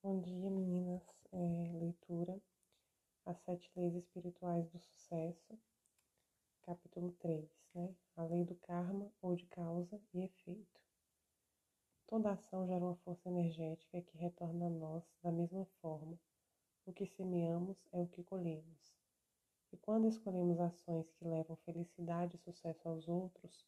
Bom dia, meninas. É, leitura As Sete Leis Espirituais do Sucesso, capítulo 3, né? A lei do karma ou de causa e efeito. Toda ação gera uma força energética que retorna a nós da mesma forma. O que semeamos é o que colhemos. E quando escolhemos ações que levam felicidade e sucesso aos outros,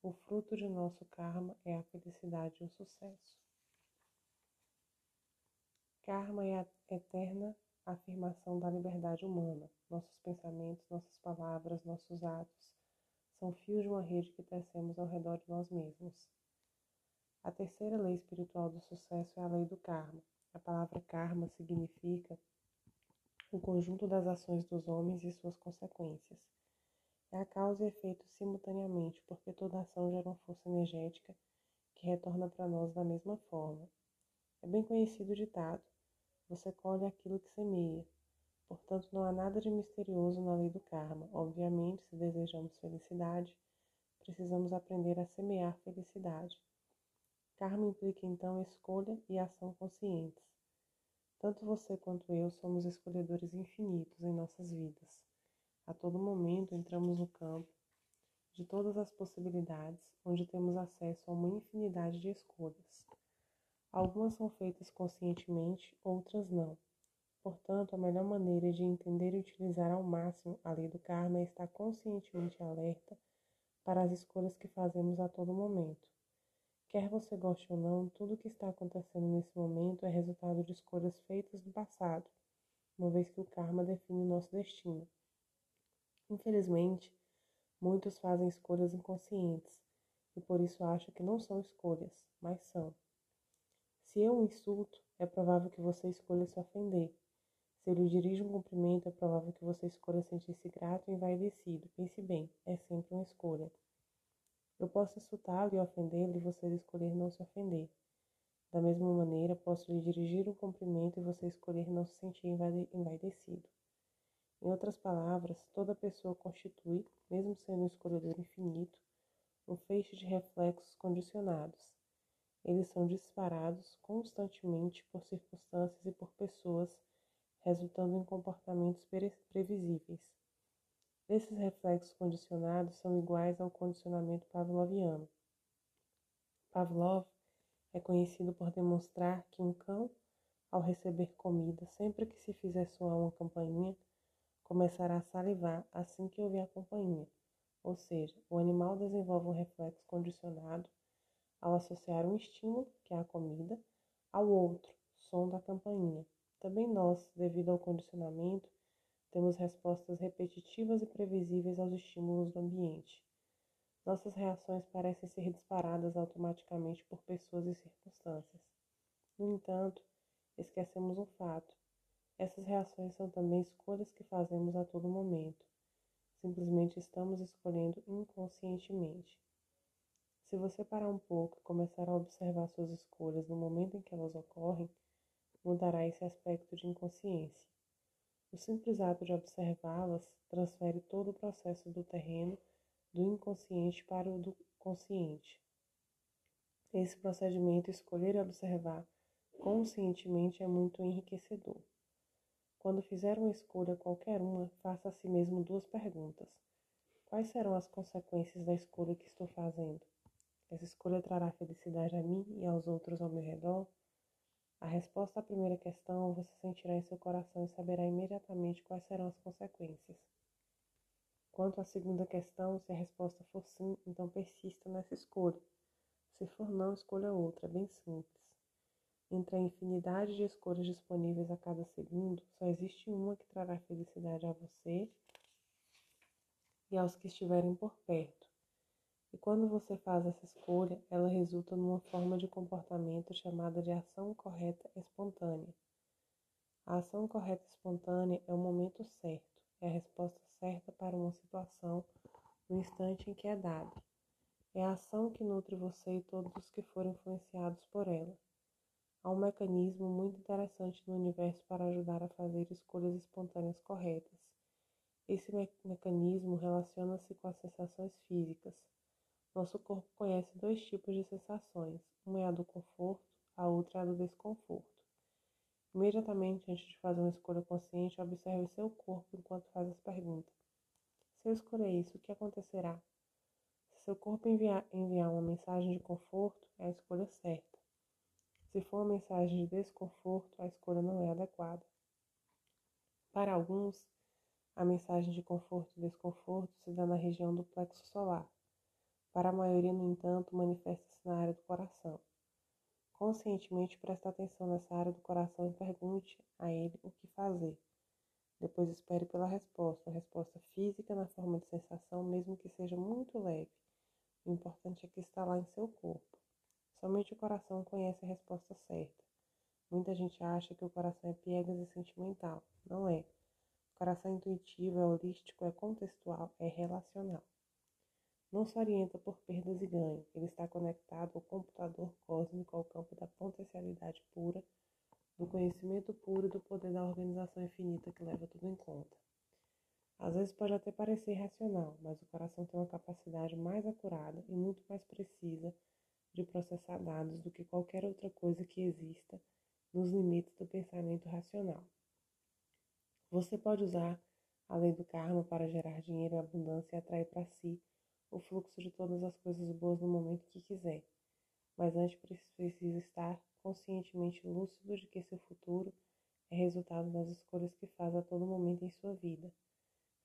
o fruto de nosso karma é a felicidade e o sucesso. Karma é a eterna afirmação da liberdade humana. Nossos pensamentos, nossas palavras, nossos atos são fios de uma rede que tecemos ao redor de nós mesmos. A terceira lei espiritual do sucesso é a lei do karma. A palavra karma significa o conjunto das ações dos homens e suas consequências. É a causa e efeito simultaneamente, porque toda ação gera uma força energética que retorna para nós da mesma forma. É bem conhecido o ditado você colhe aquilo que semeia. Portanto, não há nada de misterioso na lei do karma. Obviamente, se desejamos felicidade, precisamos aprender a semear felicidade. Karma implica então escolha e ação conscientes. Tanto você quanto eu somos escolhedores infinitos em nossas vidas. A todo momento entramos no campo de todas as possibilidades, onde temos acesso a uma infinidade de escolhas. Algumas são feitas conscientemente, outras não. Portanto, a melhor maneira de entender e utilizar ao máximo a lei do karma é estar conscientemente alerta para as escolhas que fazemos a todo momento. Quer você goste ou não, tudo o que está acontecendo nesse momento é resultado de escolhas feitas no passado, uma vez que o karma define o nosso destino. Infelizmente, muitos fazem escolhas inconscientes e por isso acham que não são escolhas, mas são. Se eu o insulto, é provável que você escolha se ofender. Se eu lhe dirijo um cumprimento, é provável que você escolha sentir-se grato e envaidecido. Pense bem, é sempre uma escolha. Eu posso insultá-lo e ofendê-lo e você escolher não se ofender. Da mesma maneira, posso lhe dirigir um cumprimento e você escolher não se sentir envaidecido. Em outras palavras, toda pessoa constitui, mesmo sendo um escolhedor infinito, um feixe de reflexos condicionados. Eles são disparados constantemente por circunstâncias e por pessoas, resultando em comportamentos previsíveis. Esses reflexos condicionados são iguais ao condicionamento pavloviano. Pavlov é conhecido por demonstrar que um cão, ao receber comida, sempre que se fizer soar uma campainha, começará a salivar assim que ouvir a campainha. Ou seja, o animal desenvolve um reflexo condicionado ao associar um estímulo, que é a comida, ao outro, som da campainha. Também nós, devido ao condicionamento, temos respostas repetitivas e previsíveis aos estímulos do ambiente. Nossas reações parecem ser disparadas automaticamente por pessoas e circunstâncias. No entanto, esquecemos um fato. Essas reações são também escolhas que fazemos a todo momento. Simplesmente estamos escolhendo inconscientemente. Se você parar um pouco e começar a observar suas escolhas no momento em que elas ocorrem, mudará esse aspecto de inconsciência. O simples ato de observá-las transfere todo o processo do terreno do inconsciente para o do consciente. Esse procedimento escolher e observar conscientemente é muito enriquecedor. Quando fizer uma escolha qualquer uma, faça a si mesmo duas perguntas. Quais serão as consequências da escolha que estou fazendo? Essa escolha trará felicidade a mim e aos outros ao meu redor? A resposta à primeira questão você sentirá em seu coração e saberá imediatamente quais serão as consequências. Quanto à segunda questão, se a resposta for sim, então persista nessa escolha. Se for não, escolha outra, é bem simples. Entre a infinidade de escolhas disponíveis a cada segundo, só existe uma que trará felicidade a você e aos que estiverem por perto. E quando você faz essa escolha, ela resulta numa forma de comportamento chamada de ação correta espontânea. A ação correta espontânea é o momento certo, é a resposta certa para uma situação no instante em que é dada. É a ação que nutre você e todos os que forem influenciados por ela. Há um mecanismo muito interessante no universo para ajudar a fazer escolhas espontâneas corretas. Esse me mecanismo relaciona-se com as sensações físicas. Nosso corpo conhece dois tipos de sensações. Uma é a do conforto, a outra é a do desconforto. Imediatamente antes de fazer uma escolha consciente, observe seu corpo enquanto faz as perguntas. Se eu escolher isso, o que acontecerá? Se seu corpo enviar, enviar uma mensagem de conforto, é a escolha certa. Se for uma mensagem de desconforto, a escolha não é adequada. Para alguns, a mensagem de conforto e desconforto se dá na região do plexo solar. Para a maioria, no entanto, manifesta-se na área do coração. Conscientemente preste atenção nessa área do coração e pergunte a ele o que fazer. Depois espere pela resposta, uma resposta física na forma de sensação, mesmo que seja muito leve. O importante é que está lá em seu corpo. Somente o coração conhece a resposta certa. Muita gente acha que o coração é piegas e sentimental. Não é. O coração intuitivo, é holístico, é contextual, é relacional. Não se orienta por perdas e ganhos. Ele está conectado ao computador cósmico, ao campo da potencialidade pura, do conhecimento puro e do poder da organização infinita que leva tudo em conta. Às vezes pode até parecer racional, mas o coração tem uma capacidade mais acurada e muito mais precisa de processar dados do que qualquer outra coisa que exista nos limites do pensamento racional. Você pode usar a lei do karma para gerar dinheiro e abundância e atrair para si o fluxo de todas as coisas boas no momento que quiser, mas antes precisa estar conscientemente lúcido de que seu futuro é resultado das escolhas que faz a todo momento em sua vida.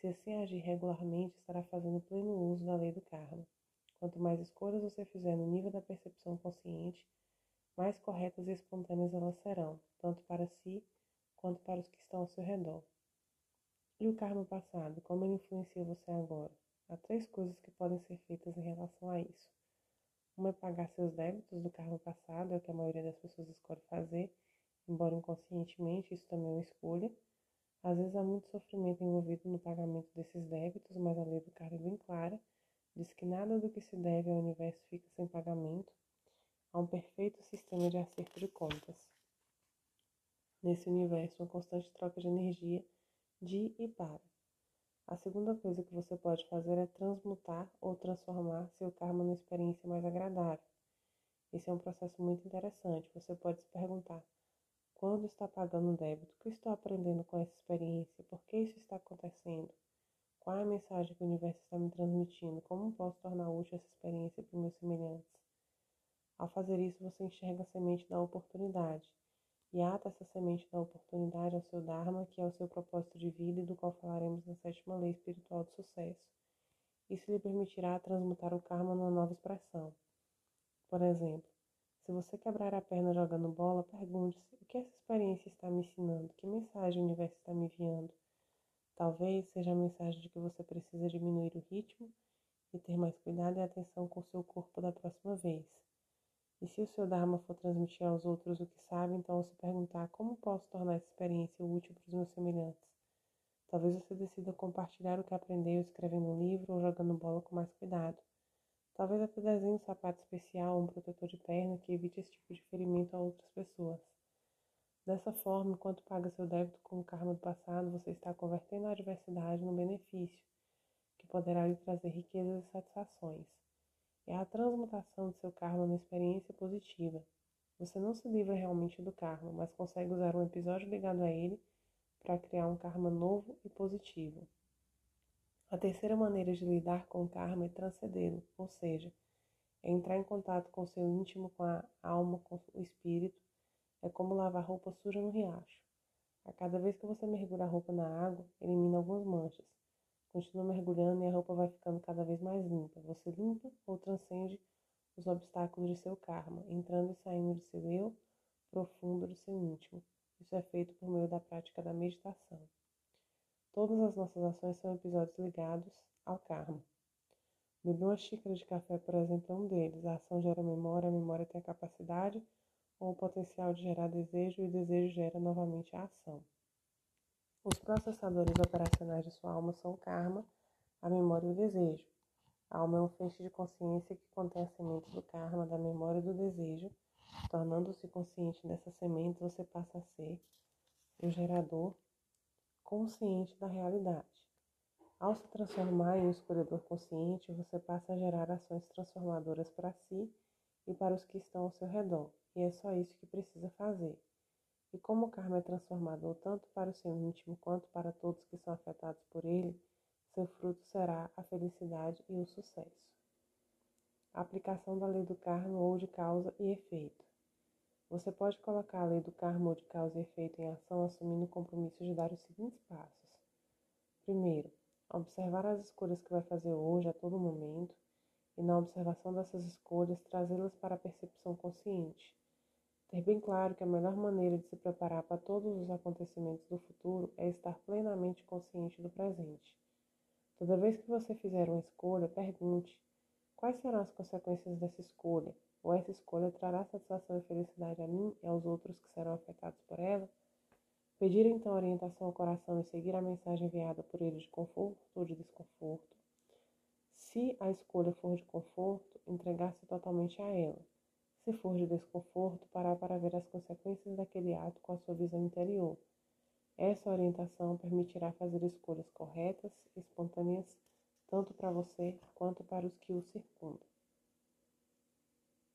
Se assim agir regularmente, estará fazendo pleno uso da lei do karma. Quanto mais escolhas você fizer no nível da percepção consciente, mais corretas e espontâneas elas serão, tanto para si quanto para os que estão ao seu redor. E o karma passado, como ele influencia você agora? Há três coisas que podem ser feitas em relação a isso. Uma é pagar seus débitos do karma passado, é o que a maioria das pessoas escolhe fazer, embora inconscientemente isso também é uma escolha. Às vezes há muito sofrimento envolvido no pagamento desses débitos, mas a lei do karma é bem clara, diz que nada do que se deve ao universo fica sem pagamento. Há um perfeito sistema de acerto de contas. Nesse universo, uma constante troca de energia de e para. A segunda coisa que você pode fazer é transmutar ou transformar seu karma numa experiência mais agradável. Esse é um processo muito interessante. Você pode se perguntar: quando está pagando um débito? O que estou aprendendo com essa experiência? Por que isso está acontecendo? Qual é a mensagem que o universo está me transmitindo? Como posso tornar útil essa experiência para meus semelhantes? Ao fazer isso, você enxerga a semente da oportunidade e ata essa semente da oportunidade ao seu Dharma, que é o seu propósito de vida e do qual falaremos na sétima lei espiritual do sucesso. Isso lhe permitirá transmutar o karma numa nova expressão. Por exemplo, se você quebrar a perna jogando bola, pergunte-se o que essa experiência está me ensinando, que mensagem o universo está me enviando. Talvez seja a mensagem de que você precisa diminuir o ritmo e ter mais cuidado e atenção com o seu corpo da próxima vez. E se o seu Dharma for transmitir aos outros o que sabe, então se perguntar como posso tornar essa experiência útil para os meus semelhantes. Talvez você decida compartilhar o que aprendeu escrevendo um livro ou jogando bola com mais cuidado. Talvez até desenhe um sapato especial ou um protetor de perna que evite esse tipo de ferimento a outras pessoas. Dessa forma, enquanto paga seu débito com o karma do passado, você está convertendo a adversidade no benefício, que poderá lhe trazer riquezas e satisfações é a transmutação de seu karma numa experiência positiva. Você não se livra realmente do karma, mas consegue usar um episódio ligado a ele para criar um karma novo e positivo. A terceira maneira de lidar com o karma é transcendê-lo, ou seja, é entrar em contato com o seu íntimo, com a alma, com o espírito. É como lavar roupa suja no riacho. A cada vez que você mergulha a roupa na água, elimina algumas manchas. Continua mergulhando e a roupa vai ficando cada vez mais limpa. Você limpa ou transcende os obstáculos de seu karma, entrando e saindo de seu eu profundo do seu íntimo. Isso é feito por meio da prática da meditação. Todas as nossas ações são episódios ligados ao karma. Beber uma xícara de café, por exemplo, é um deles. A ação gera memória, a memória tem a capacidade ou o potencial de gerar desejo e o desejo gera novamente a ação. Os processadores operacionais de sua alma são o karma, a memória e o desejo. A alma é um feixe de consciência que contém as sementes do karma, da memória e do desejo. Tornando-se consciente dessas sementes, você passa a ser o gerador consciente da realidade. Ao se transformar em um escolhedor consciente, você passa a gerar ações transformadoras para si e para os que estão ao seu redor. E é só isso que precisa fazer. E como o karma é transformador tanto para o seu íntimo quanto para todos que são afetados por ele, seu fruto será a felicidade e o sucesso. A aplicação da lei do karma ou de causa e efeito. Você pode colocar a lei do karma ou de causa e efeito em ação assumindo o compromisso de dar os seguintes passos. Primeiro, observar as escolhas que vai fazer hoje a todo momento e, na observação dessas escolhas, trazê-las para a percepção consciente. Ter bem claro que a melhor maneira de se preparar para todos os acontecimentos do futuro é estar plenamente consciente do presente. Toda vez que você fizer uma escolha, pergunte: quais serão as consequências dessa escolha? Ou essa escolha trará satisfação e felicidade a mim e aos outros que serão afetados por ela? Pedir então orientação ao coração e seguir a mensagem enviada por ele de conforto ou de desconforto. Se a escolha for de conforto, entregar-se totalmente a ela. Se for de desconforto, parar para ver as consequências daquele ato com a sua visão interior. Essa orientação permitirá fazer escolhas corretas, espontâneas, tanto para você quanto para os que o circundam.